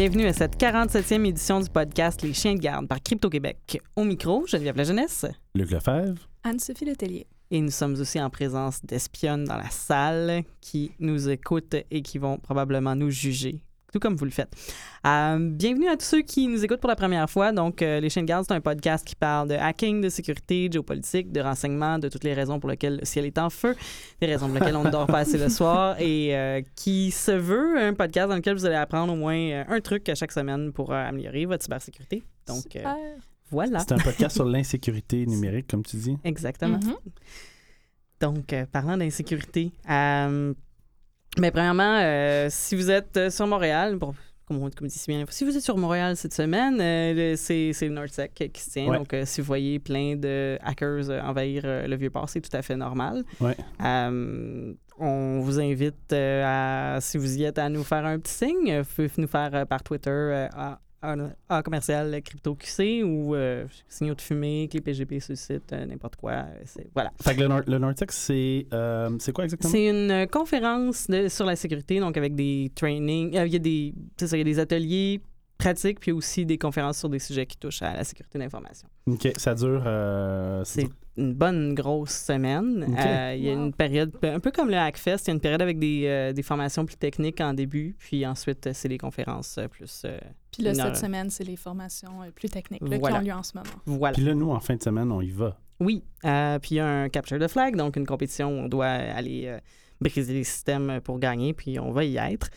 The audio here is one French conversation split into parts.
Bienvenue à cette 47e édition du podcast Les Chiens de garde par Crypto-Québec. Au micro, Geneviève La Jeunesse. Luc Lefebvre. Anne-Sophie Letellier. Et nous sommes aussi en présence d'espionnes dans la salle qui nous écoutent et qui vont probablement nous juger tout comme vous le faites. Euh, bienvenue à tous ceux qui nous écoutent pour la première fois. Donc, euh, Les Chiens de garde, c'est un podcast qui parle de hacking, de sécurité, de géopolitique, de renseignement, de toutes les raisons pour lesquelles le ciel est en feu, des raisons pour lesquelles on ne dort pas assez le soir et euh, qui se veut un podcast dans lequel vous allez apprendre au moins un truc à chaque semaine pour améliorer votre cybersécurité. Donc, voilà. C'est un podcast sur l'insécurité numérique, comme tu dis. Exactement. Mm-hmm. Donc, parlant d'insécurité, mais premièrement, euh, si vous êtes euh, sur Montréal, bon, comme on, dit si bien, si vous êtes sur Montréal cette semaine, euh, c'est, le NordSec qui se tient. Donc, si vous voyez plein de hackers envahir le Vieux-Port, c'est tout à fait normal. on vous invite, à, si vous y êtes, à nous faire un petit signe. Vous pouvez nous faire par Twitter à un, commercial crypto QC ou euh, signaux de fumée, clé PGP sur le site, euh, n'importe quoi. Voilà. Fait que le, le Nortex, c'est euh, quoi exactement? C'est une conférence de, sur la sécurité, donc avec des trainings. Il y a des, ça, il y a des ateliers pratiques, puis aussi des conférences sur des sujets qui touchent à la sécurité d'information. OK. Ça dure. c'est une bonne grosse semaine. Euh, il y a une période, un peu comme le Hackfest, il y a une période avec des, euh, des formations plus techniques en début, puis ensuite, euh, c'est les conférences plus. puis là, cette semaine, c'est les formations plus techniques qui ont lieu en ce moment. Voilà. Puis là, nous, en fin de semaine, on y va. Oui. puis il y a un capture de flag, donc une compétition où on doit aller briser les systèmes pour gagner, puis on va y être.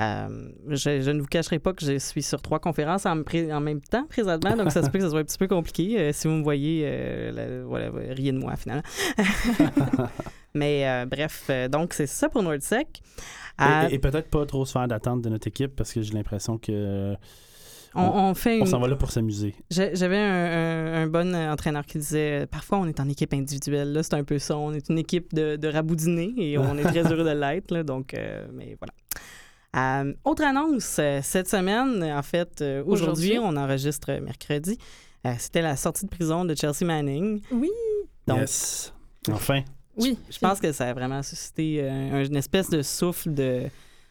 Euh, je, ne vous cacherai pas que je suis sur trois conférences en, même temps présentement, donc ça se peut que ça soit un petit peu compliqué. Euh, si vous me voyez, euh, voilà, riez de moi finalement. Mais bref, donc c'est ça pour NordSec. Et, peut-être pas trop se faire d'attente de notre équipe parce que j'ai l'impression que. On, fait on s'en va là pour s'amuser. J'avais un, bon entraîneur qui disait parfois on est en équipe individuelle. Là, c'est un peu ça. On est une équipe de, de raboudinés et on est très heureux de l'être. Donc, mais voilà. Euh, autre annonce, euh, cette semaine, en fait, euh, aujourd'hui, on enregistre mercredi. C'était la sortie de prison de Chelsea Manning. Oui. Donc, yes. Enfin. Oui. Je, pense que ça a vraiment suscité une espèce de souffle de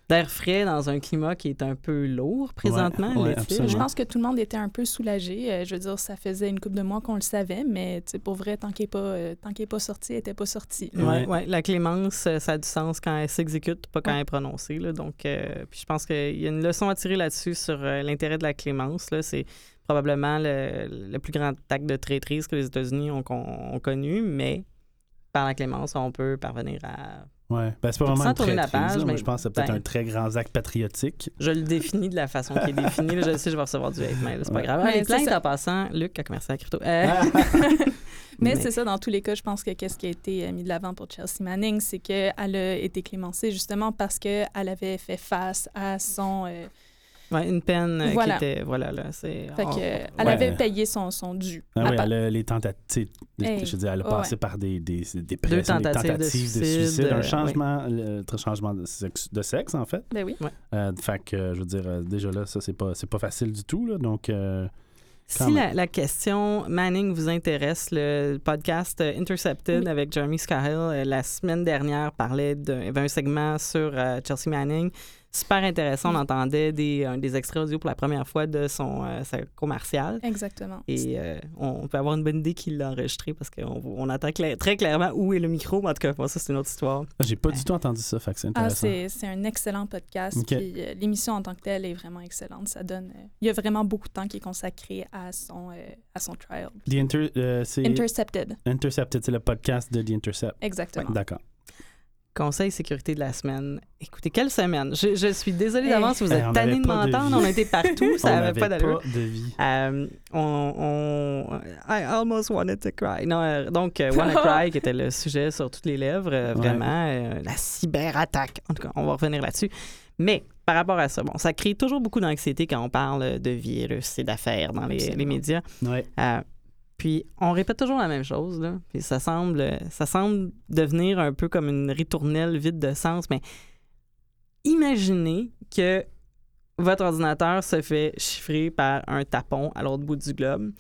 d'air frais dans un climat qui est un peu lourd présentement. je pense que tout le monde était un peu soulagé. Euh, je veux dire, ça faisait une couple de mois qu'on le savait, mais pour vrai, tant qu'il n'est pas, euh, pas sorti, il n'était pas sorti. Oui, ouais. la clémence, euh, ça a du sens quand elle s'exécute, pas quand elle est prononcée. Là. Donc, puis je pense qu'il y a une leçon à tirer là-dessus sur l'intérêt de la clémence. C'est probablement le, plus grand acte de traîtrise que les États-Unis ont, ont connu, mais par la clémence, on peut parvenir à oui, ben, c'est pas vraiment une traîtrise, la page, mais je pense que c'est peut-être ben, un très grand acte patriotique. Je le définis de la façon qui est définie. je sais, je vais recevoir du hate mail, c'est pas grave. Mais plaintes en passant, Luc a commencé à crypto. Euh, mais, c'est ça, dans tous les cas, je pense que qu'est-ce qui a été euh, mis de l'avant pour Chelsea Manning, c'est qu'elle a été clémencée justement parce qu'elle avait fait face à son... Euh, une peine euh, qui était. Voilà, là. C'est, fait que, elle avait payé son, son dû. Ah oui, elle a les tentatives. je veux dire, elle a passé par des, des, des, Deux tentatives, de, suicide, un changement, le, changement de sexe, de sexe, en fait. Ben oui. Euh, fait que, je veux dire, euh, déjà là, ça, c'est pas, c'est pas facile du tout. Là, donc. si la, la, question Manning vous intéresse, le podcast Intercepted avec Jeremy Scahill la semaine dernière parlait d'un segment sur Chelsea Manning super intéressant. On entendait des, des extraits audio pour la première fois de son euh, commercial. Exactement. Et euh, on peut avoir une bonne idée qu'il l'a enregistré parce qu'on on entend très clairement où est le micro. Mais en tout cas, ça, c'est une autre histoire. J'ai pas du tout entendu ça, fait c'est ah, intéressant. Ah, c'est un excellent podcast. Euh, l'émission en tant que telle est vraiment excellente. Ça donne... il y a vraiment beaucoup de temps qui est consacré à son, à son trial. The Intercepted. Intercepted, c'est le podcast de The Intercept. Exactement. D'accord. Conseil sécurité de la semaine. Écoutez, quelle semaine? Je, suis désolée d'avance si vous êtes tanné de m'entendre. On était partout, ça n'avait pas d'allure. de vie. Euh, on, I almost wanted to cry. Non, euh, donc, euh, Wanna Cry, qui était le sujet sur toutes les lèvres, vraiment, la cyberattaque. En tout cas, on va revenir là-dessus. Mais par rapport à ça, bon, ça crée toujours beaucoup d'anxiété quand on parle de virus et d'affaires dans les, les médias. Ouais. Puis on répète toujours la même chose, là. Puis ça semble, ça semble devenir un peu comme une ritournelle vide de sens, mais imaginez que votre ordinateur se fait chiffrer par un tapon à l'autre bout du globe.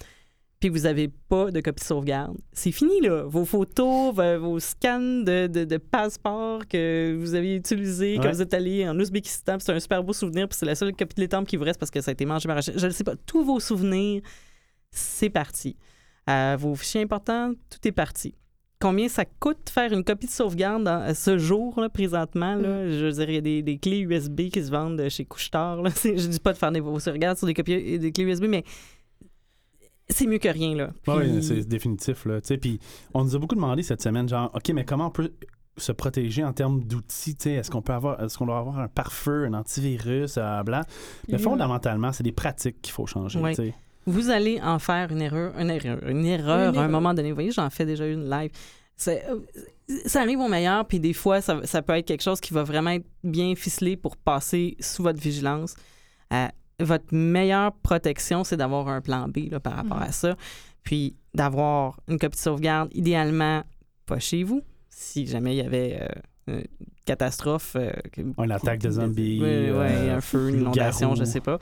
puis vous n'avez pas de copie de sauvegarde, c'est fini, là. Vos photos, vos scans de, de, passeport que vous avez utilisés quand vous êtes allé en Ouzbékistan, c'est un super beau souvenir, puis c'est la seule copie de l'étampe qui vous reste parce que ça a été mangé par Je ne sais pas, tous vos souvenirs, c'est parti. Euh, vos fichiers importants, tout est parti combien ça coûte faire une copie de sauvegarde à ce jour, là, présentement. Là? Mm. Je y a des, clés USB qui se vendent chez Couchetard. Là. Je dis pas de faire des sauvegardes sur des, copies, des clés USB, mais c'est mieux que rien. Là. Oui, c'est définitif. Là. Puis on nous a beaucoup demandé cette semaine, genre, OK, mais comment on peut se protéger en termes d'outils, est-ce qu'on peut avoir, est-ce qu'on doit avoir un pare-feu, un antivirus, euh, bla? Mais fondamentalement, c'est des pratiques qu'il faut changer. Vous allez en faire une erreur, une erreur, une erreur à un moment donné. Vous voyez, j'en fais déjà une live. Euh, ça arrive au meilleur, puis des fois, ça, ça, peut être quelque chose qui va vraiment être bien ficelé pour passer sous votre vigilance. Euh, votre meilleure protection, c'est d'avoir un plan B là, par rapport mhm. à ça. Puis d'avoir une copie de sauvegarde, idéalement pas chez vous, si jamais il y avait euh, une catastrophe. une attaque de zombies. Oui, un feu, une inondation, je ne sais pas.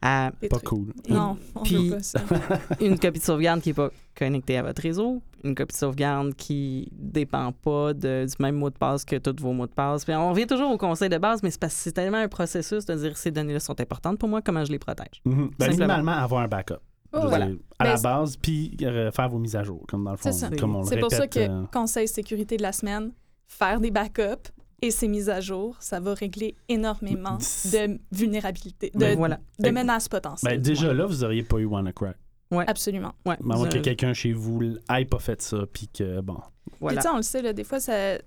Pas cool. Non, on Puis, pas ça. une copie de sauvegarde qui n'est pas connectée à votre réseau, une copie de sauvegarde qui dépend pas de, du même mot de passe que tous vos mots de passe. Puis on revient toujours au conseil de base, mais c'est parce que c'est tellement un processus de dire ces données-là sont importantes pour moi, comment je les protège. Mm minimalement, avoir un backup. Oh, à la ben, base, puis euh, faire vos mises à jour, comme dans le fond. C'est pour ça que euh, conseil sécurité de la semaine, faire des backups, et ces mises à jour, ça va régler énormément de vulnérabilité, de, ben, de menaces potentielles. Ben, déjà là, vous n'auriez pas eu WannaCrack. Ouais. Absolument. Ouais. Mais avant que quelqu'un chez vous n'ait pas fait ça, puis que, bon. Voilà. on le sait, là, des fois, ça,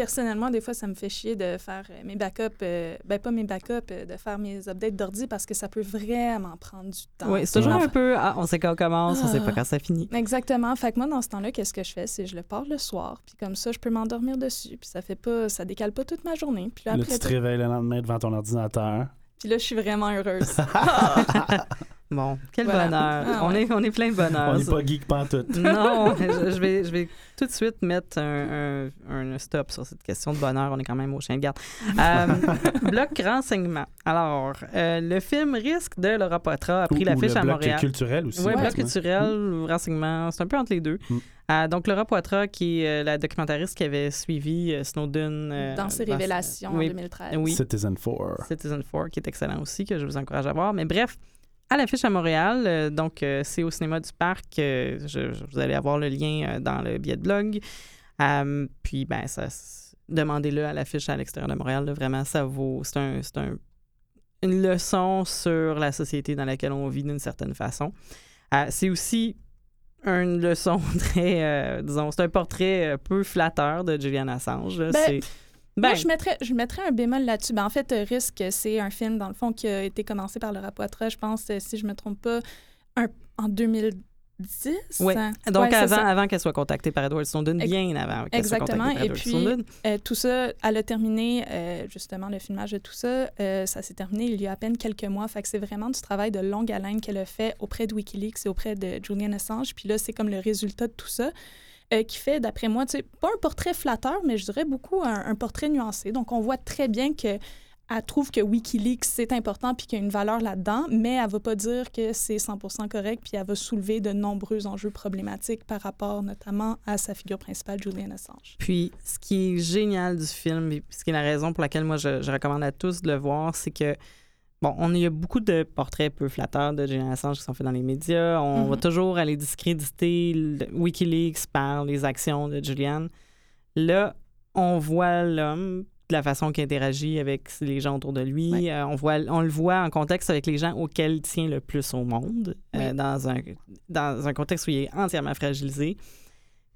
personnellement, des fois, ça me fait chier de faire euh, mes backups, euh, ben pas mes backups, euh, de faire mes updates d'ordi parce que ça peut vraiment prendre du temps. Oui, c'est toujours un peu, ah, on sait quand on commence, on sait pas ah. quand ça finit. Exactement. Fait que moi, dans ce temps-là, qu'est-ce que je fais? C'est je le pars le soir, puis comme ça, je peux m'endormir dessus, puis ça fait pas, ça décale pas toute ma journée. Puis là, après, tu te réveilles le lendemain devant ton ordinateur. Puis là, je suis vraiment heureuse. Bon, quel bonheur. Ah, on, est, on est plein de bonheur. On n'est pas geek tout. non, je, vais, je vais tout de suite mettre un, un, stop sur cette question de bonheur. On est quand même au chien de garde. Euh, bloc renseignement. Alors, euh, le film Risque de Laura Poitras a pris l'affiche à Montréal. bloc culturel aussi. Oui, bloc culturel, mm. renseignement, c'est un peu entre les deux. Mm. Euh, donc, Laura Poitras, qui est la documentariste qui avait suivi Snowden. dans ses révélations en 2013. Oui. Citizen 4. Citizen 4, qui est excellent aussi, que je vous encourage à voir. Mais bref, à l'affiche à Montréal. Euh, donc, euh, c'est au cinéma du parc. Euh, vous allez avoir le lien dans le billet de blog. puis, ben, ça, demandez-le à l'affiche à l'extérieur de Montréal. vraiment, ça vaut. C'est un, un, une leçon sur la société dans laquelle on vit d'une certaine façon. c'est aussi une leçon très, disons, c'est un portrait peu flatteur de Julian Assange. Ben, c'est ben, je mettrais, je mettrais un bémol là-dessus. Ben, en fait, Risque, c'est un film, dans le fond, qui a été commencé par le Poitras, je pense, euh, si je ne me trompe pas, en 2010. Oui. Donc, avant, avant qu'elle soit contactée par Edward Snowden, bien avant qu'elle soit contactée par Edward Snowden. Exactement. Et puis, tout ça, elle a terminé, euh, justement, le filmage de tout ça, euh, ça s'est terminé il y a à peine quelques mois. Fait que c'est vraiment du travail de longue haleine qu'elle a fait auprès de Wikileaks et auprès de Julian Assange. Puis là, c'est comme le résultat de tout ça. Euh, qui fait, d'après moi, pas un portrait flatteur, mais je dirais beaucoup un, portrait nuancé. Donc, on voit très bien que elle trouve que Wikileaks, c'est important puis qu'il y a une valeur là-dedans, mais elle va pas dire que c'est 100 correct puis elle va soulever de nombreux enjeux problématiques par rapport notamment à sa figure principale, Julian Assange. Puis, ce qui est génial du film, et ce qui est la raison pour laquelle moi je recommande à tous de le voir, c'est que Bon, on y a beaucoup de portraits peu flatteurs de Julian Assange qui sont faits dans les médias. On va mhm. toujours aller discréditer Wikileaks par les actions de Julian. Là, on voit l'homme de la façon qu'il interagit avec les gens autour de lui. Euh, on, voit, on le voit en contexte avec les gens auxquels il tient le plus au monde, euh, dans, un, dans un contexte où il est entièrement fragilisé.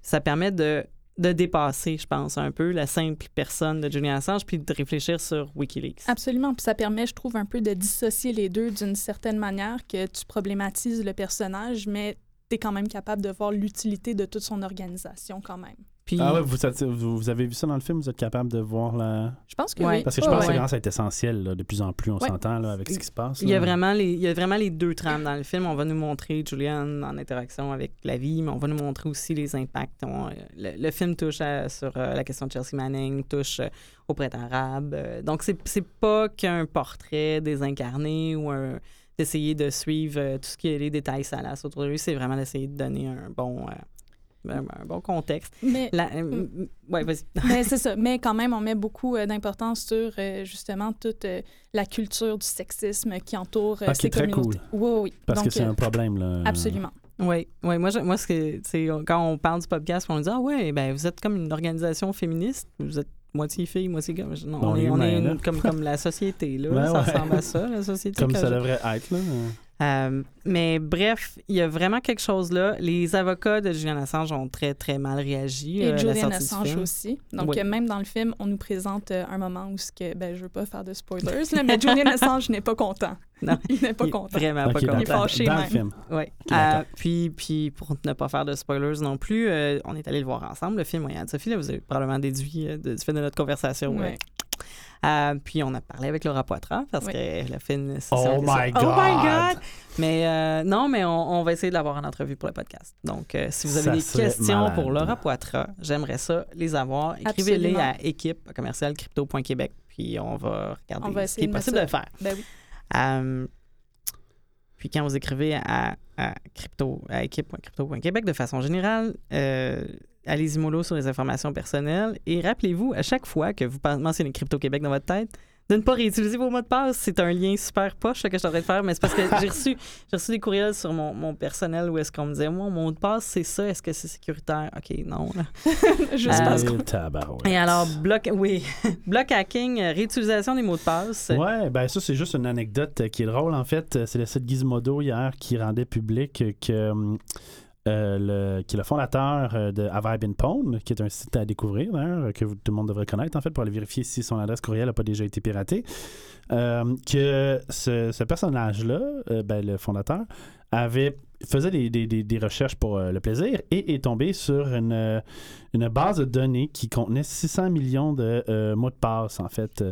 Ça permet de de dépasser, je pense, un peu la simple personne de Julian Assange, puis de réfléchir sur Wikileaks. Absolument. Puis ça permet, je trouve, un peu de dissocier les deux d'une certaine manière, que tu problématises le personnage, mais tu es quand même capable de voir l'utilité de toute son organisation quand même. Ah ouais, vous, vous, avez vu ça dans le film, vous êtes capable de voir la. Je pense que oui. Parce que je pense que ça est essentiel de plus en plus, on s'entend avec ce qui se passe. Il y, a vraiment les, il y a vraiment les deux trames dans le film. On va nous montrer Julian en interaction avec la vie, mais on va nous montrer aussi les impacts. le, film touche sur euh, la question de Chelsea Manning, touche euh, au printemps arabe. Euh, donc, c'est pas qu'un portrait désincarné ou un d'essayer de suivre euh, tout ce qui est les détails salaces autour de lui. C'est vraiment d'essayer de donner un bon, euh, un, un bon contexte. Mais, La- euh, ouais, vas-y. mais c'est ça. Mais quand même, on met beaucoup euh, d'importance sur euh, justement toute euh, la culture du sexisme qui entoure euh, Ah, qui ces est très communautés. Oui, oui. Parce Donc, que c'est euh, un problème, là. Absolument. Oui, ouais, moi, je- moi ce que, c'est quand on parle du podcast, on dit Ah ouais, ben vous êtes comme une organisation féministe, vous êtes moitié fille, moitié gars. Non, Bon, on, est, on est une- comme, comme la société, là. Ouais, ça ouais. ressemble à ça, la société. Comme ça je- devrait être, là. Euh, mais bref, il y a vraiment quelque chose là. Les avocats de Julian Assange ont très, très mal réagi. Et euh, la Julian Assange aussi. Donc, Oui. même dans le film, on nous présente euh, un moment où, ce que, ben, je veux pas faire de spoilers, là, mais Julian Assange n'est pas content. Non, Il n'est pas Il content. Vraiment pas dans- content. Il est fâché dans le même. film. Ouais. d'accord. Euh, puis, puis, pour ne pas faire de spoilers non plus, euh, on est allé le voir ensemble, le film. Oui, Anne-Sophie, là, vous avez probablement déduit euh, du fait de notre conversation. Ouais. Euh, puis, on a parlé avec Laura Poitras parce Ouais. qu'elle a fait une session. Oh my Oh my God! Mais euh, non, mais on, on va essayer de l'avoir en entrevue pour le podcast. Donc, euh, si vous avez Ça des questions malade. pour Laura Poitras, j'aimerais ça les avoir. Écrivez-les à équipe à commercial crypto.québec. Puis, on va regarder On va ce qui est possible ça. de faire. Ben oui. Puis quand vous écrivez à, à crypto, à équipe.crypto.québec de façon générale, euh, allez-y mollo sur les informations personnelles et rappelez-vous à chaque fois que vous mentionnez Crypto Québec dans votre tête de ne pas réutiliser vos mots de passe. C'est un lien super poche que je suis en train de faire, mais c'est parce que j'ai reçu, j'ai reçu des courriels sur mon, mon personnel où est-ce qu'on me disait, moi, mon mot de passe, c'est ça, est-ce que c'est sécuritaire? OK, non. là. Juste Euh, parce Et qu'on tabarouette. Et alors, bloc, oui, bloc hacking, euh, réutilisation des mots de passe. Ouais, ben ça, c'est juste une anecdote euh, qui est drôle. En fait, Euh, c'est le site Gizmodo hier qui rendait public que. Euh, le, qui est le fondateur euh, de Have I Been Pwned, qui est un site à découvrir, que tout le monde devrait connaître, en fait, pour aller vérifier si son adresse courriel n'a pas déjà été piratée. Euh, que ce, ce personnage-là, ben, le fondateur, avait faisait des, des- des- des recherches pour euh, le plaisir et est tombé sur une, euh, une base de données qui contenait 600 millions de euh, mots de passe, en fait.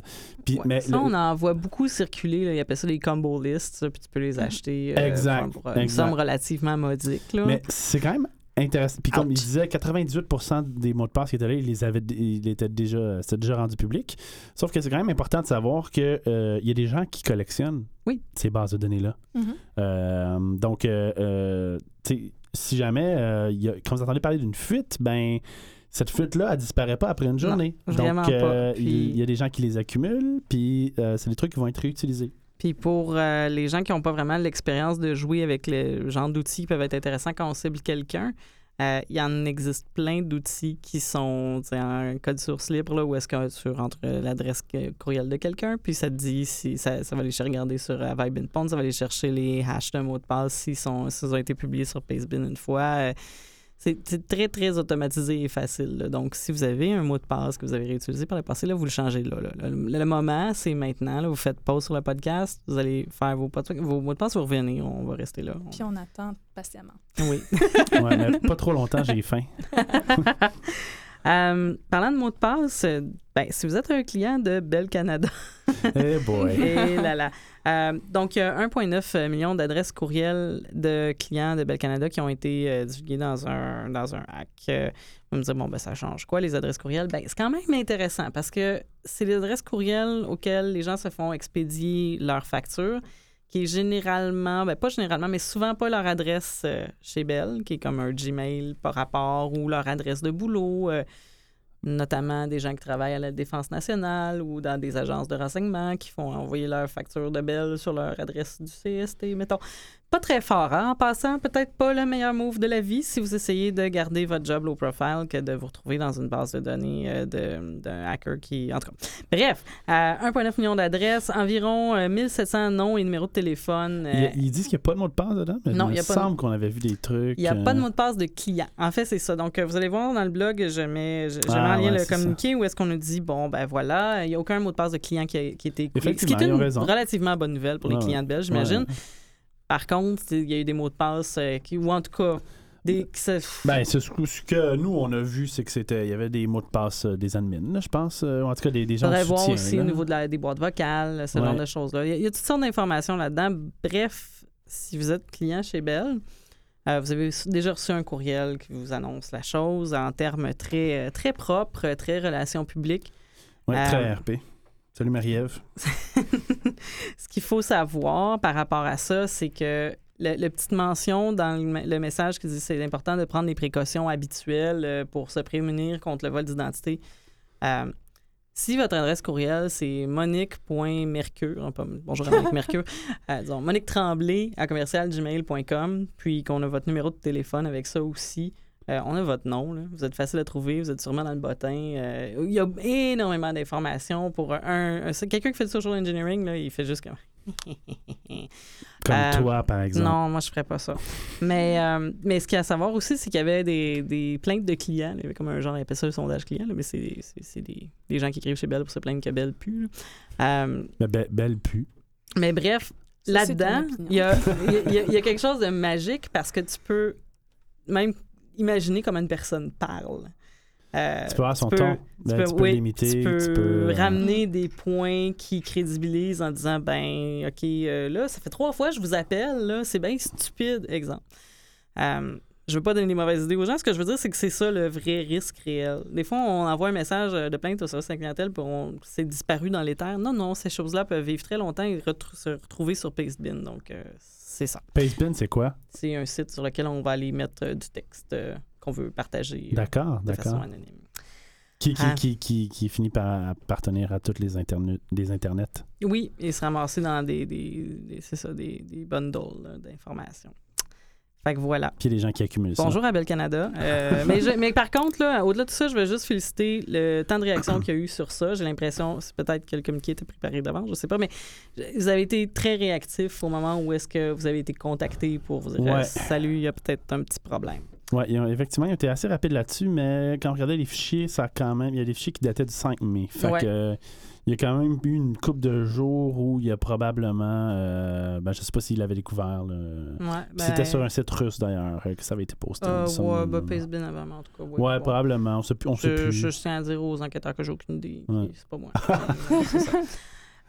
Puis, Ouais, mais ça, le- on en voit beaucoup circuler. Là. Ils appellent ça les combo lists, puis tu peux les acheter euh, Exact, pour, pour une exact. somme relativement modique. Là. Mais c'est quand même intéressant. Puis comme il disait, 98% des mots de passe qui étaient là, il les avait, il était déjà, c'était déjà rendu public. Sauf que c'est quand même important de savoir que euh, il y a des gens qui collectionnent Oui. ces bases de données là. Mhm. donc, euh, euh, tu sais, si jamais, euh, il y a, quand vous entendez parler d'une fuite, ben cette fuite-là, elle disparaît pas après une journée. donc, euh, pas. il Puis- il y a des gens qui les accumulent, puis euh, c'est des trucs qui vont être réutilisés. Puis pour euh, les gens qui n'ont pas vraiment l'expérience de jouer avec le genre d'outils qui peuvent être intéressants quand on cible quelqu'un, euh, il y en existe plein d'outils qui sont en code source libre, là, où est-ce que tu rentres l'adresse courriel de quelqu'un, puis ça te dit si ça, ça va aller regarder sur euh, Vibe Pond, ça va aller chercher les hashes de mots de passe s'ils sont, s'ils ont été publiés sur Pastebin une fois. Euh, c'est très, très automatisé et facile. là. Donc, si vous avez un mot de passe que vous avez réutilisé par le passé, là, vous le changez là. là. Le, le moment, c'est maintenant. là. Vous faites pause sur le podcast, vous allez faire vos mots de passe, vous revenez, on va rester là. Puis on attend patiemment. Oui. Ouais, mais pas trop longtemps, j'ai faim. Euh, parlant de mots de passe, euh, ben, si vous êtes un client de Bell Canada, Eh boy. et là là. Euh, donc, il y a 1,9 million d'adresses courriels de clients de Bell Canada qui ont été euh, divulguées dans un, dans un hack. Euh, vous me direz, bon, ben, ça change quoi, les adresses courriels? Ben, c'est quand même intéressant parce que c'est les adresses courriels auxquelles les gens se font expédier leurs factures, qui est généralement, ben, pas généralement, mais souvent pas leur adresse euh, chez Bell, qui est comme un Gmail par rapport, ou leur adresse de boulot. euh, notamment des gens qui travaillent à la Défense nationale ou dans des agences de renseignement qui font envoyer leur facture de Bell sur leur adresse du CST, mettons. Pas très fort, hein, en passant. Peut-être pas le meilleur move de la vie si vous essayez de garder votre job low profile que de vous retrouver dans une base de données euh, d'un hacker qui... En tout cas, bref, euh, 1,9 million d'adresses, environ euh, 1700 noms et numéros de téléphone. euh, Ils, ils disent qu'il n'y a pas de mot de passe dedans, mais Non, il il y me a semble qu'on avait vu des trucs. Il n'y a euh, pas de mot de passe de client. En fait, c'est ça. Donc, euh, vous allez voir dans le blog, je mets, je, je mets Ah, en lien ouais, le communiqué où est-ce qu'on nous dit, bon, ben voilà, il n'y a aucun mot de passe de client qui a, qui a été. Ce qui est une relativement bonne nouvelle pour les clients de Belge, j'imagine. Par contre, il y a eu des mots de passe euh, qui, ou en tout cas, des, Ben, c'est ce, ce que nous, on a vu, c'est que c'était. Il y avait des mots de passe euh, des admins, je pense. euh, en tout cas, des, des gens de voir soutien. aussi là. au niveau de la- des boîtes vocales, ce Ouais. genre de choses-là. Il y, a, il y a toutes sortes d'informations là-dedans. Bref, si vous êtes client chez Bell, euh, vous avez déjà reçu un courriel qui vous annonce la chose en termes très, euh, très propres, très relations publiques. Euh, très RP. Salut Marie-Ève. ce qu'il faut savoir par rapport à ça, c'est que le petite mention dans le, me- le message qui dit c'est important de prendre les précautions habituelles euh, pour se prémunir contre le vol d'identité. Euh, si votre adresse courriel, c'est monique.mercure, bonjour à Monique Mercure, euh, disons Monique Tremblay à commercialgmail.com, puis qu'on a votre numéro de téléphone avec ça aussi, euh, on a votre nom. là. Vous êtes facile à trouver, vous êtes sûrement dans le bottin. euh, il y a énormément d'informations pour un. Quelqu'un qui fait du social engineering, là, il fait juste comme. Comme Euh, toi, par exemple. Non, moi, je ferais pas ça. Mais, euh, mais ce qu'il y a à savoir aussi, c'est qu'il y avait des, des plaintes de clients. Il y avait comme un genre, on appelle ça le sondage client, là, mais c'est c'est- c'est des, des gens qui écrivent chez Bell pour se plaindre que Bell pue. Euh, Mais be- belle pu. mais bref, Ça, là-dedans, il y a, y a- il y a- il y a quelque chose de magique parce que tu peux même imaginer comment une personne parle. Euh, Tu peux avoir son peux- ton. tu Ben, peux, tu peux oui, l'imiter. tu peux, tu peux, euh, ramener des points qui crédibilisent en disant ben ok euh, là ça fait trois fois que je vous appelle là c'est bien stupide exemple. Euh, je veux pas donner des mauvaises idées aux gens. Ce que je veux dire, c'est que c'est ça le vrai risque réel. Des fois, on envoie un message de plainte au service la clientèle, puis on c'est disparu dans l'éther. Non, non, ces choses-là peuvent vivre très longtemps et retrou- se retrouver sur Pastebin. Donc, c'est ça. Pastebin, c'est quoi? C'est un site sur lequel on va aller mettre du texte qu'on veut partager euh, D'accord, de façon anonyme. Qui, qui, Ah. qui, qui, qui finit par appartenir à toutes les internet, des internets? Oui, et se ramasser dans des, des, des- c'est ça, des, des bundles d'informations. Fait que voilà. Puis des gens qui accumulent ça. Bonjour à Bel Canada. Euh, mais, je- mais par contre, là, au-delà de ça, je veux juste féliciter le temps de réaction qu'il y a eu sur ça. J'ai l'impression, c'est peut-être que le communiqué était préparé d'avance, je sais pas, mais vous avez été très réactif au moment où est-ce que vous avez été contacté pour vous dire Ouais. salut, il y a peut-être un petit problème. Ont- effectivement, ils ont été assez rapides là-dessus, mais quand on regardait les fichiers, ça a quand même. Il y a des fichiers qui dataient du 5 mai. Fait Ouais. que, il y a quand même eu une couple de jours où il y a probablement. euh, ben, je sais pas s'il l'avait découvert. là. Ouais, Puis C'était ben, sur un site russe d'ailleurs euh, que ça avait été posté. euh, ouais, ben, avant, en tout cas. Ouais, probablement. On sait plus. On sait Je, plus. je tiens à dire aux enquêteurs que j'ai aucune idée. C'est pas moi. C'est ça.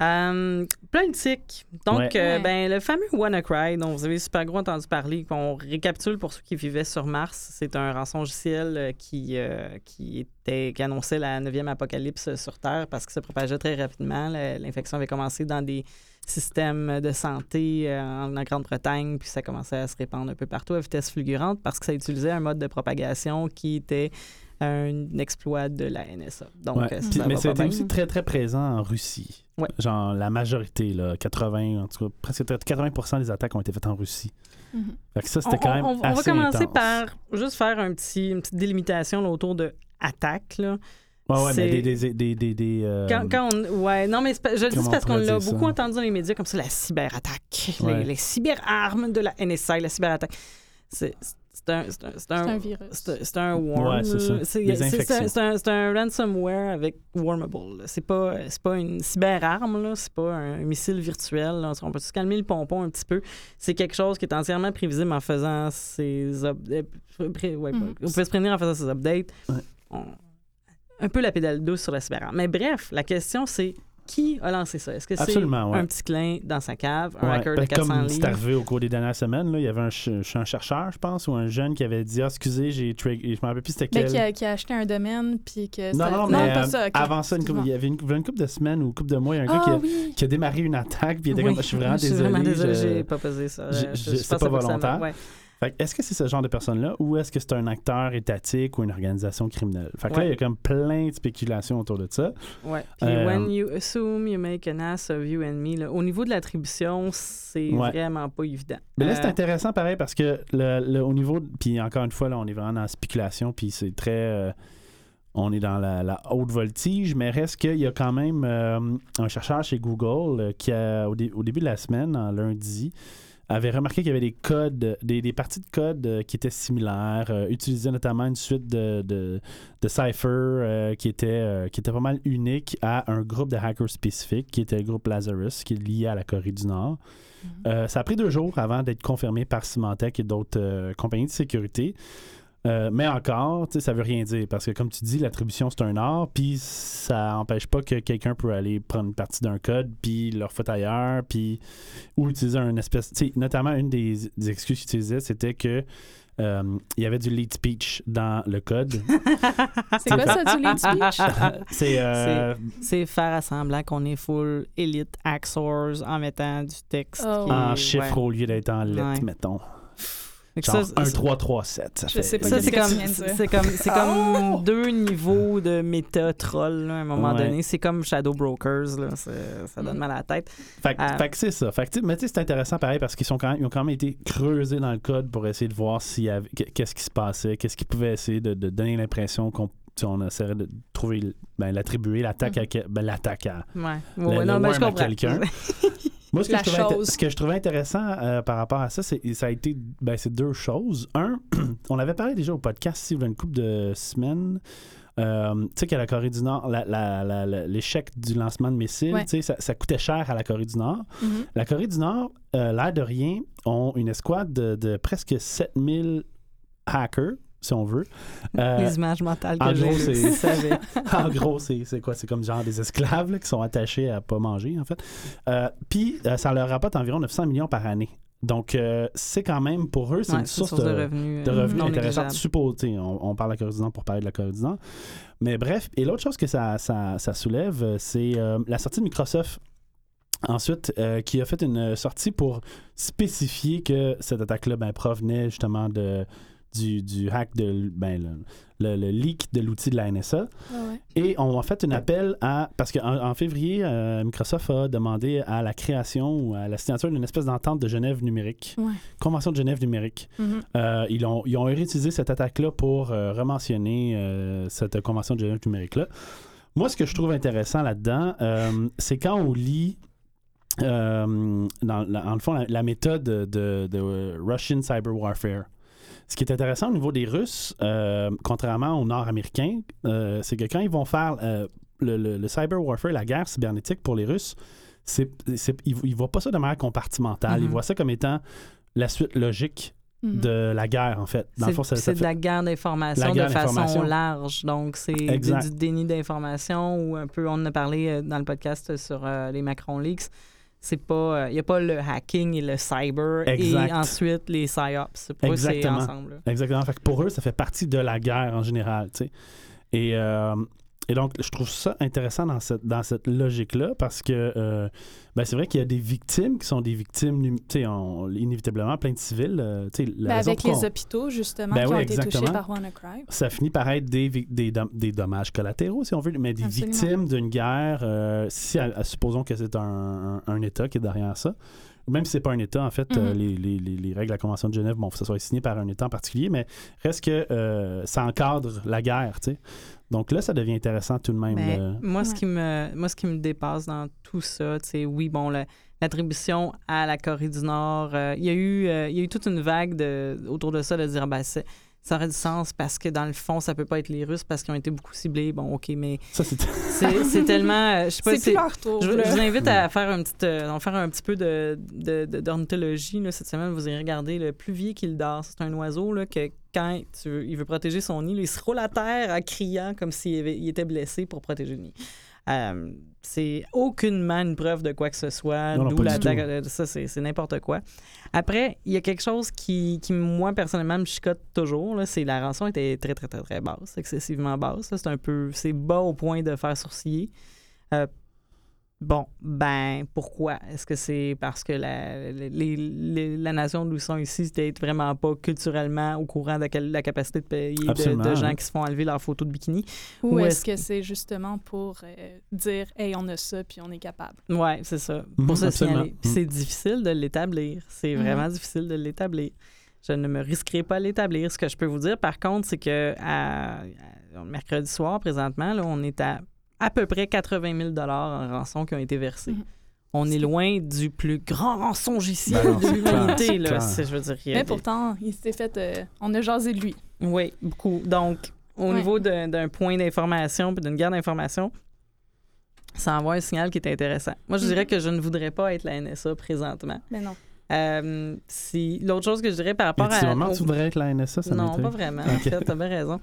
Euh, politique. Donc, Ouais. euh, Ouais. ben, le fameux WannaCry dont vous avez super gros entendu parler, qu'on récapitule pour ceux qui vivaient sur Mars, c'est un rançongiciel euh, qui, euh, qui, était, qui annonçait la 9e apocalypse sur Terre parce qu'il se propageait très rapidement. L'infection avait commencé dans des systèmes de santé euh, en, en Grande-Bretagne, puis ça commençait à se répandre un peu partout à vitesse fulgurante parce que ça utilisait un mode de propagation qui était un exploit de la NSA. Donc, Ouais. euh, Puis- mais c'était aussi très, très présent en Russie. Ouais. Genre, la majorité, là, 80, en tout cas, presque 80% des attaques ont été faites en Russie. Fait que ça, c'était quand même on, on va commencer intense. par juste faire un petit, une petite délimitation là, autour de attaque. Là. Ouais, ouais, mais des. des, des, des, des, euh, Quand, quand on, ouais, non, mais je le dis parce on qu'on l'a beaucoup entendu dans les médias comme ça, la cyberattaque, Ouais. les, les cyberarmes de la NSA, la cyberattaque. C'est c'est un, c'est un, un, un virus. c'est un worm. Ouais, c'est un, ransomware avec wormable. là. C'est pas, c'est pas une cyberarme, là. c'est pas un missile virtuel. là. On peut se calmer le pompon un petit peu. C'est quelque chose qui est entièrement prévisible en faisant ses updates. Ouais, Mhm. On peut se prévenir en faisant ses updates. Ouais. On- Un peu la pédale douce sur la cyberarme. Mais bref, la question c'est qui a lancé ça? Est-ce que c'est ouais. un petit clin dans sa cave, un Ouais, hacker ben, de 400 comme c'est arrivé au cours des dernières semaines, là, il y avait un, ch- un chercheur, je pense, ou un jeune qui avait dit Ah, excusez, j'ai trigger. Je me rappelle plus c'était Mais quel. qui a, qui a acheté un domaine, puis que Non, ça- non, mais pas euh, ça, avant ça, une couple- il y avait une, une couple de semaines ou une couple de mois, il y a un gars qui, Ah a, oui! qui a démarré une attaque, puis il était Oui, comme Je suis vraiment je suis désolé. vraiment désolé, je- j'ai pas posé ça. je- Euh, je- je c'est pensais pas volontaire. ouais. Est-ce que c'est ce genre de personne-là ou est-ce que c'est un acteur étatique ou une organisation criminelle? Fait que là, il y a comme plein de spéculations autour de ça. Ouais. Puis Euh, when you assume you make an ass of you and me, là, au niveau de l'attribution, c'est Ouais. vraiment pas évident. Mais là, c'est Euh, intéressant pareil parce que le, le- au niveau. Puis encore une fois, là, on est vraiment dans la spéculation, puis c'est très. euh, on est dans la, la haute voltige, mais reste qu'il y a quand même euh, un chercheur chez Google euh, qui, a, au, dé- au début de la semaine, en lundi, avait remarqué qu'il y avait des codes, des, des parties de code euh, qui étaient similaires, euh, utilisaient notamment une suite de, de, de cipher euh, qui, était, qui était pas mal unique à un groupe de hackers spécifique, qui était le groupe Lazarus, qui est lié à la Corée du Nord. Euh, ça a pris deux jours avant d'être confirmé par Symantec et d'autres compagnies de sécurité. Euh, mais encore, tu sais, ça veut rien dire parce que, comme tu dis, l'attribution, c'est un art, puis ça n'empêche pas que quelqu'un peut aller prendre une partie d'un code, puis le refoutre ailleurs, puis ou utiliser un espèce. Tu sais, notamment, une des, des excuses qu'ils utilisaient, c'était que euh, il y avait du lead speech dans le code. C'est quoi ça, du lead speech? c'est euh, C'est faire à semblant qu'on est full élite Axors en mettant du texte. Oh. qui en chiffre ouais. au lieu d'être en lettres, Ouais. mettons. Genre ça, 1, ça- 3, 3, 7. Ça fait... c'est comme, c'est comme, c'est Oh! comme deux niveaux de méta-troll là, à un moment Ouais. donné. C'est comme Shadow Brokers. Là. Ça donne Mm. mal à la tête. Fait, que- Euh, fait que c'est ça. Fait que, mais tu sais, c'est intéressant pareil parce qu'ils sont quand même, ils ont quand même été creusés dans le code pour essayer de voir s'il qu'est-ce qui se passait, qu'est-ce qui pouvait essayer de, de donner l'impression qu'on si on essaierait de trouver, ben, l'attribuer, l'attaque à, que- ben, l'attaque à, Ouais. À quelqu'un. Moi, ce que, La je trouvais, chose. ce que je trouvais intéressant euh, par rapport à ça, c'est ça a été ben, c'est deux choses. Un, on avait parlé déjà au podcast il y a une couple de semaines. Euh, tu sais qu'à la Corée du Nord, l'échec du lancement de missiles, Ouais. ça, ça coûtait cher à la Corée du Nord. Mhm. La Corée du Nord, euh, l'air de rien, ont une escouade de, de presque 7000 hackers, si on veut. Euh, Les images mentales en que j'ai gros, c'est- en gros, c'est quoi? C'est comme genre des esclaves là, qui sont attachés à pas manger, en fait. Euh, Puis, euh, ça leur rapporte environ 900 millions par année. Donc, c'est quand même, pour eux, c'est Ouais, une source, de, de revenus, de revenus non intéressante. sais, on, on parle de la Nord pour parler de la Nord. Mais bref, et l'autre chose que ça, ça, ça soulève, c'est la sortie de Microsoft. Ensuite, euh, qui a fait une sortie pour spécifier que cette attaque-là ben, provenait justement de, du, du hack, de, ben, le, le- le leak de l'outil de la NSA. Ah ouais. Et on a fait un appel à. Parce qu'en en février, euh, Microsoft a demandé à la création ou à la signature d'une espèce d'entente de Genève numérique, Ouais. Convention de Genève numérique. Mhm. Euh, ils, ont, ils ont réutilisé cette attaque-là pour euh, rementionner euh, cette Convention de Genève numérique-là. Moi, ce que je trouve intéressant là-dedans, c'est quand on lit. dans, le fond, la, la méthode de, de Russian Cyber Warfare. Ce qui est intéressant au niveau des Russes, euh, contrairement aux Nord-Américains, euh, c'est que quand ils vont faire euh, le, le- le cyber warfare, la guerre cybernétique pour les Russes, c'est, ils ne voient pas ça de manière compartimentale. Ils Mhm. voient ça comme étant la suite logique Mhm. de la guerre, en fait. C'est de la guerre d'information de façon large. Donc, c'est du, déni d'information ou un peu, on en a parlé dans le podcast sur euh, les Macron Leaks. C'est pas, il n'y a pas le hacking et le cyber Exact. et ensuite les psyops. Pour eux, c'est Exactement. ensemble. là. Exactement. Fait que pour eux, ça fait partie de la guerre en général. tu sais. Et, euh, et donc, je trouve ça intéressant dans cette, dans cette logique-là parce que euh, ben, c'est vrai qu'il y a des victimes qui sont des victimes, on- inévitablement, plein de civils. euh, la Ben, avec les hôpitaux, justement, Ben qui oui, ont été touchés par WannaCry. ça finit par être des, des, dom- des dommages collatéraux, si on veut, mais des Absolument. victimes d'une guerre. euh, si, supposons que c'est un, un- un État qui est derrière ça. Même si c'est pas un État, en fait, euh, Mhm. les, les- les- les règles de la Convention de Genève, bon, faut que ça soit signé par un État en particulier, mais reste que euh, ça encadre la guerre, tu sais. Donc là, ça devient intéressant tout de même. Mais moi, ce qui me, moi, ce qui me dépasse dans tout ça, c'est oui, bon, l'attribution à la Corée du Nord, euh, il y a eu, euh, il y a eu toute une vague de, autour de ça de dire, ben, c'est- ça aurait du sens parce que dans le fond, ça peut pas être les Russes parce qu'ils ont été beaucoup ciblés. Bon, ok, mais Ça, c'est c'est c'est tellement, euh, je sais pas, C'est c'est- plus leur tour. je, je vous invite à faire un petit, euh, faire un petit peu de, de- de- d'ornithologie là, cette semaine. Vous irez regarder le pluvier qu'il dort. C'est un oiseau là, que quand tu veux- il veut protéger son nid, il se roule à terre en criant comme s'il avait- il était blessé pour protéger le nid. Euh, c'est aucunement une preuve de quoi que ce soit. Non, non, d'où la- la- ça, c'est, c'est n'importe quoi. Après, il y a quelque chose qui, qui, moi, personnellement, me chicote toujours. là, c'est la rançon était très, très, très, très basse, excessivement basse. là. C'est un peu... C'est bas au point de faire sourciller. Euh, Bon, ben, pourquoi? Est-ce que c'est parce que la, les- les- la nation d'où ils sont ici, c'était vraiment pas culturellement au courant de la capacité de payer de, gens qui se font enlever leurs photos de bikini? Ou Ou est-ce est-ce- que c'est justement pour euh, dire, hey, on a ça, puis on est capable? Ouais, c'est ça. Mhm, Pour se signaler. Mhm. c'est difficile de l'établir. C'est Mhm. vraiment difficile de l'établir. Je ne me risquerai pas à l'établir. Ce que je peux vous dire, par contre, c'est que à, à- mercredi soir, présentement, là, on est à à peu près 80 000 en rançon qui ont été versés. Mhm. On est loin du plus grand rançongiciel Ben de l'humanité. là. Je veux dire, Mais des- pourtant, il s'était fait... euh, on a jasé de lui. Oui, beaucoup. Donc, au Ouais. niveau d'un point d'information puis d'une guerre d'information, ça envoie un signal qui est intéressant. Moi, je Mhm. dirais que je ne voudrais pas être la NSA présentement. Mais non. Euh, si L'autre chose que je dirais par rapport à. vraiment au- tu voudrais être la NSA, ça non, pas vraiment. En fait, t'as bien raison.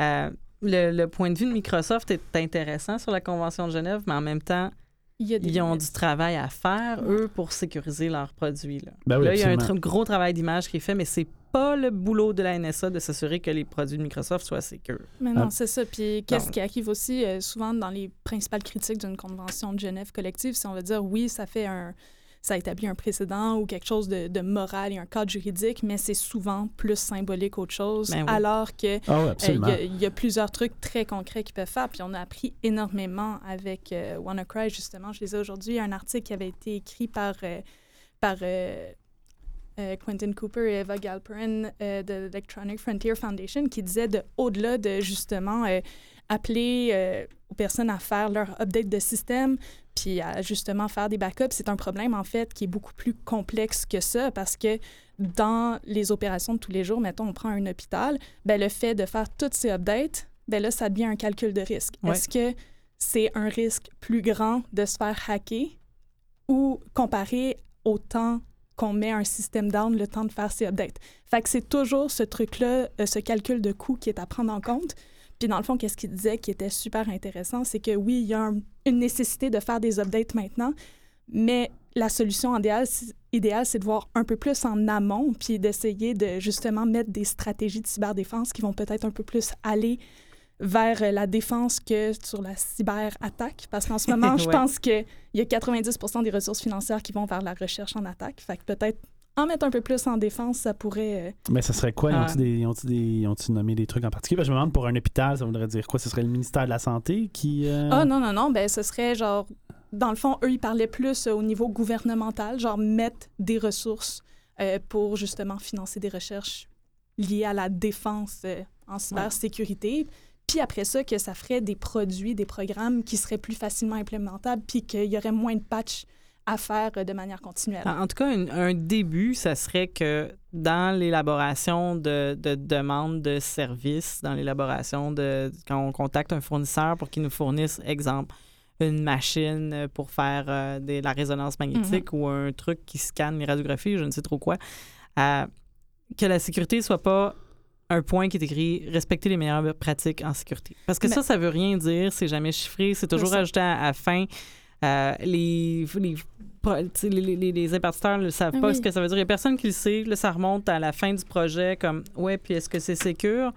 Euh, le, le point de vue de Microsoft est intéressant sur la Convention de Genève, mais en même temps, Il y a des ils ont limites. du travail à faire, eux, pour sécuriser leurs produits. Là, Ben oui, là il y a un tr- gros travail d'image qui est fait, mais c'est pas le boulot de la NSA de s'assurer que les produits de Microsoft soient sécures. Mais non, Ah. c'est ça. Puis qu'est-ce qui arrive aussi euh, souvent dans les principales critiques d'une convention de Genève collective, c'est on va dire oui, ça fait un ça établit un précédent ou quelque chose de, de moral et un cadre juridique, mais c'est souvent plus symbolique qu'autre chose, Ben oui. alors que Ah euh. Il y, a- il y a plusieurs trucs très concrets qu'ils peuvent faire. Puis on a appris énormément avec euh, WannaCry, justement. Je lisais aujourd'hui un article qui avait été écrit par, euh, par euh, Quentin Cooper et Eva Galperin euh, de l'Electronic Frontier Foundation qui disait de, au-delà de justement euh, appeler aux personnes à faire leur update de système, puis à justement faire des backups, c'est un problème en fait qui est beaucoup plus complexe que ça parce que dans les opérations de tous les jours, mettons, on prend un hôpital, ben, le fait de faire toutes ces updates, ben là, ça devient un calcul de risque. Ouais. Est-ce que c'est un risque plus grand de se faire hacker ou comparé au temps qu'on met un système down, le temps de faire ses updates? Fait que c'est toujours ce truc-là, euh, ce calcul de coût qui est à prendre en compte. Puis dans le fond, qu'est-ce qu'il disait qui était super intéressant, c'est que oui, il y a un- une nécessité de faire des updates maintenant, mais la solution idéale, c'est- idéale, c'est de voir un peu plus en amont, puis d'essayer de justement mettre des stratégies de cyberdéfense qui vont peut-être un peu plus aller vers euh, la défense que sur la cyberattaque. Parce qu'en ce moment, je pense qu'il y a 90% des ressources financières qui vont vers la recherche en attaque. Fait que peut-être en mettre un peu plus en défense, ça pourrait... euh, Mais ça serait quoi? Ils Ah. ont-ils ils ils ont-ils nommé des trucs en particulier? Parce que je me demande pour un hôpital, ça voudrait dire quoi? Ce serait le ministère de la Santé qui. euh, Ah non, non, non, ben ce serait genre, dans le fond, eux, ils parlaient plus euh, au niveau gouvernemental, genre mettre des ressources euh, pour justement financer des recherches liées à la défense euh, en cybersécurité. Puis après ça, que ça ferait des produits, des programmes qui seraient plus facilement implémentables, puis qu'il y aurait moins de patchs à faire euh, de manière continuelle. En tout cas, un, un début, ça serait que dans l'élaboration de, de demandes de services, dans l'élaboration de quand on contacte un fournisseur pour qu'il nous fournisse, exemple, une machine pour faire euh, des- la résonance magnétique ou un truc qui scanne les radiographies, je ne sais trop quoi, euh, que la sécurité soit pas un point qui est écrit respecter les meilleures pratiques en sécurité. Parce que Mais- ça, ça veut rien dire, c'est jamais chiffré, c'est toujours ajouté à, à la fin. Euh, les, les, les, les, les impartiteurs ne savent Ah pas oui. ce que ça veut dire. Il n'y a personne qui le sait. Là, ça remonte à la fin du projet comme Ouais, puis est-ce que c'est sécure?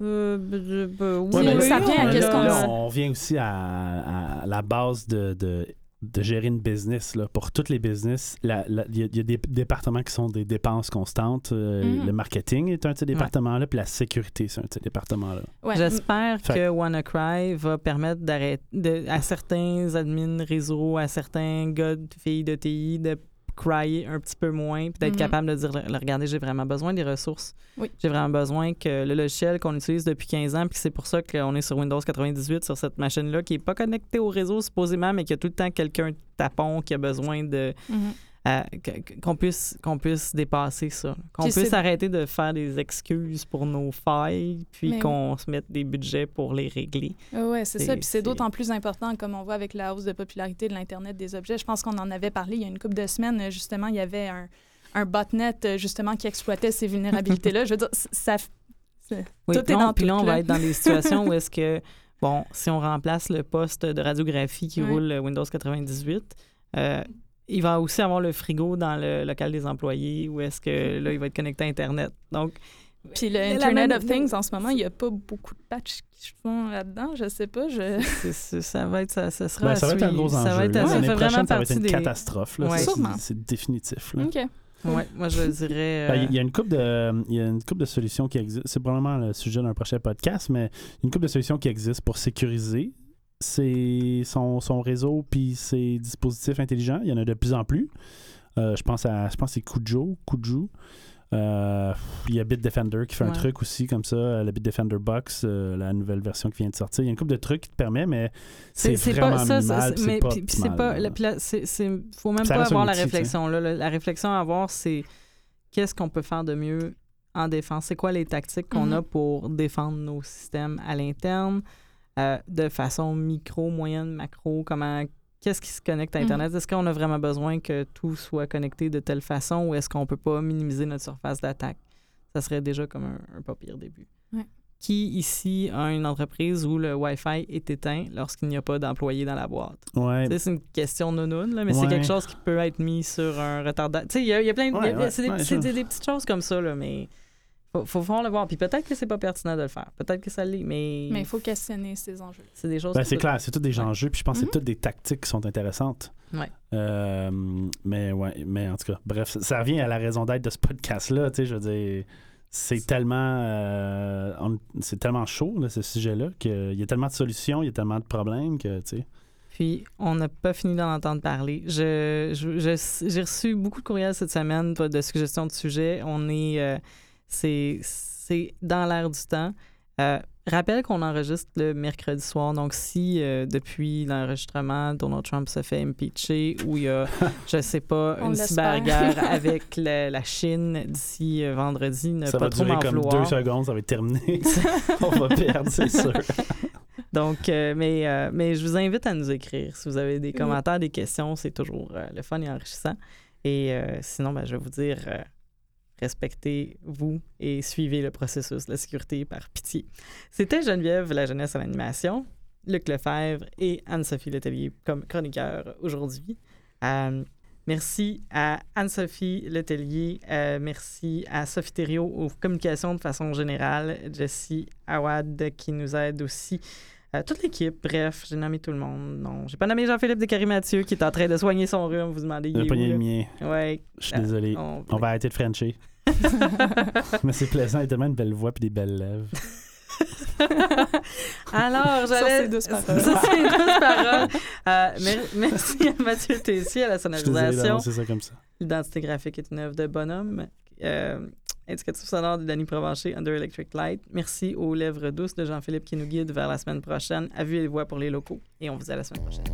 Euh, b- oui, Ouais, mais Oui, ça là, vient à là, qu'est-ce qu'on là, sait. on vient aussi à, à la base de, de, de gérer une business. Là. Pour toutes les business, il y, a- il y a des départements qui sont des dépenses constantes. Euh, Mhm. Le marketing est un de ces départements-là, puis la sécurité, c'est un de ces départements-là. Ouais, J'espère Fait- que WannaCry va permettre d'arrêter de- à certains admins réseau, à certains gars, de- filles de TI de cryer un petit peu moins, puis d'être Mhm. capable de dire regardez, j'ai vraiment besoin des ressources. Oui. J'ai vraiment besoin que le logiciel qu'on utilise depuis 15 ans, puis c'est pour ça qu'on est sur Windows 98 sur cette machine-là qui n'est pas connectée au réseau supposément, mais qui a tout le temps quelqu'un tapon qui a besoin de Mhm. Qu'on puisse qu'on puisse dépasser ça qu'on Puis puisse arrêter de faire des excuses pour nos failles puis Mais qu'on se mette des budgets pour les régler Oui, c'est ça. Puis c'est d'autant plus important, comme on voit avec la hausse de popularité de l'Internet des objets. Je pense qu'on en avait parlé il y a une couple de semaines. Justement, il y avait un, un botnet euh, justement qui exploitait ces vulnérabilités-là. Je veux dire, ça. oui, Tout puis est là, on- dans puis là on va être dans des situations où est-ce que bon si on remplace le poste de radiographie qui roule Windows 98 euh, il va aussi avoir le frigo dans le local des employés où est-ce que là il va être connecté à internet donc Puis le Internet même- of Things, en ce moment, il n'y a pas beaucoup de patchs qui se font là-dedans. Je sais pas. Je... ça va être ça, ça sera Ben, ça va être un gros Ça enjeu. va être là. ça fait vraiment ça va être une des catastrophe. là. Ouais. Ça, c'est- définitif. là. OK. ouais moi je dirais Ben, euh, Il y a une couple de, il y a une couple de solutions qui existent. C'est probablement le sujet d'un prochain podcast, mais une couple de solutions qui existent pour sécuriser ses- son, son réseau puis ses dispositifs intelligents. Il y en a de plus en plus. Euh, je pense à, je pense c'est Kujo, Kuju. Euh, il y a Bitdefender qui fait un truc aussi comme ça, euh, le Bitdefender Box, euh, la nouvelle version qui vient de sortir. Il y a une couple de trucs qui te permet, mais c'est vraiment pas ça, minimal, mais pas puis- optimal, là. là, faut même Ça pas avoir la outil, réflexion là, La- la réflexion à avoir c'est qu'est-ce qu'on peut faire de mieux en défense? C'est quoi les tactiques qu'on Mhm. a pour défendre nos systèmes à l'interne? Euh, de façon micro moyenne macro comment qu'est-ce qui se connecte à Mhm. internet? Est-ce qu'on a vraiment besoin que tout soit connecté de telle façon ou est-ce qu'on peut pas minimiser notre surface d'attaque? Ça serait déjà comme un, un pas pire début Ouais. qui ici a une entreprise où le Wi-Fi est éteint lorsqu'il n'y a pas d'employés dans la boîte? Ouais, C'est une question nounoune, là, mais c'est quelque chose qui peut être mis sur un retardateur. Tu sais, il y, a- plein de. C'est des- des petites choses comme ça, là, mais Faut, faut, faut le voir. Puis peut-être que c'est pas pertinent de le faire. Peut-être que ça l'est, mais. Mais il faut questionner ces enjeux. C'est des choses. Ben, c'est clair, c'est tous des Ouais. enjeux, puis je pense que Mhm. c'est toutes des tactiques qui sont intéressantes. Ouais. Euh, mais ouais, mais en tout cas, bref, ça- ça revient à la raison d'être de ce podcast-là, tu sais, je veux dire, c'est tellement, euh, c'est tellement chaud, là, ce sujet-là, qu'il y a tellement de solutions, il y a tellement de problèmes que, tu sais. Puis, on n'a pas fini d'en entendre parler. Je, je- je- j'ai reçu beaucoup de courriels cette semaine de suggestions de sujets. On est. euh, c'est, c'est dans l'air du temps. Euh, rappelle qu'on enregistre le mercredi soir. Donc, si euh, depuis l'enregistrement, Donald Trump se fait impeacher ou il y a, je sais pas, une cyberguerre avec la, la Chine d'ici euh, vendredi, ne ça pas va trop durer m'en comme vouloir. deux secondes, ça va être terminé. on va perdre, c'est sûr. Donc, euh, mais, euh, mais je vous invite à nous écrire. Si vous avez des Oui. commentaires, des questions, c'est toujours euh, le fun et enrichissant. Et euh, sinon, ben, je vais vous dire, euh, respectez-vous et suivez le processus de la sécurité par pitié. C'était Geneviève, la jeunesse à l'animation, Luc Lefebvre et Anne-Sophie Letellier comme chroniqueur aujourd'hui. Euh, merci à Anne-Sophie Letellier, euh, merci à Sophie Thériault aux communications de façon générale, Jessie Awad qui nous aide aussi. Euh, toute l'équipe, bref, j'ai nommé tout le monde. Non, j'ai pas nommé Jean-Philippe Descarimatieux qui est en train de soigner son rhume. Vous demandez, il poignet où, le mien, Ouais. je suis Ah, désolé. on- On va arrêter de frencher. Mais c'est plaisant, il a tellement une belle voix puis des belles lèvres. Alors, j'allais... ces douces paroles. Sur ces douces paroles. Euh, mer- merci à Mathieu Tessier à la sonorisation. d'annoncer ça comme ça. L'identité graphique est une œuvre de bonhomme. Euh, indicatif sonore de Danny Provencher, Under Electric Light? Merci aux lèvres douces de Jean-Philippe qui nous guide vers la semaine prochaine. À vue et voix pour les locaux. Et on vous dit à la semaine prochaine.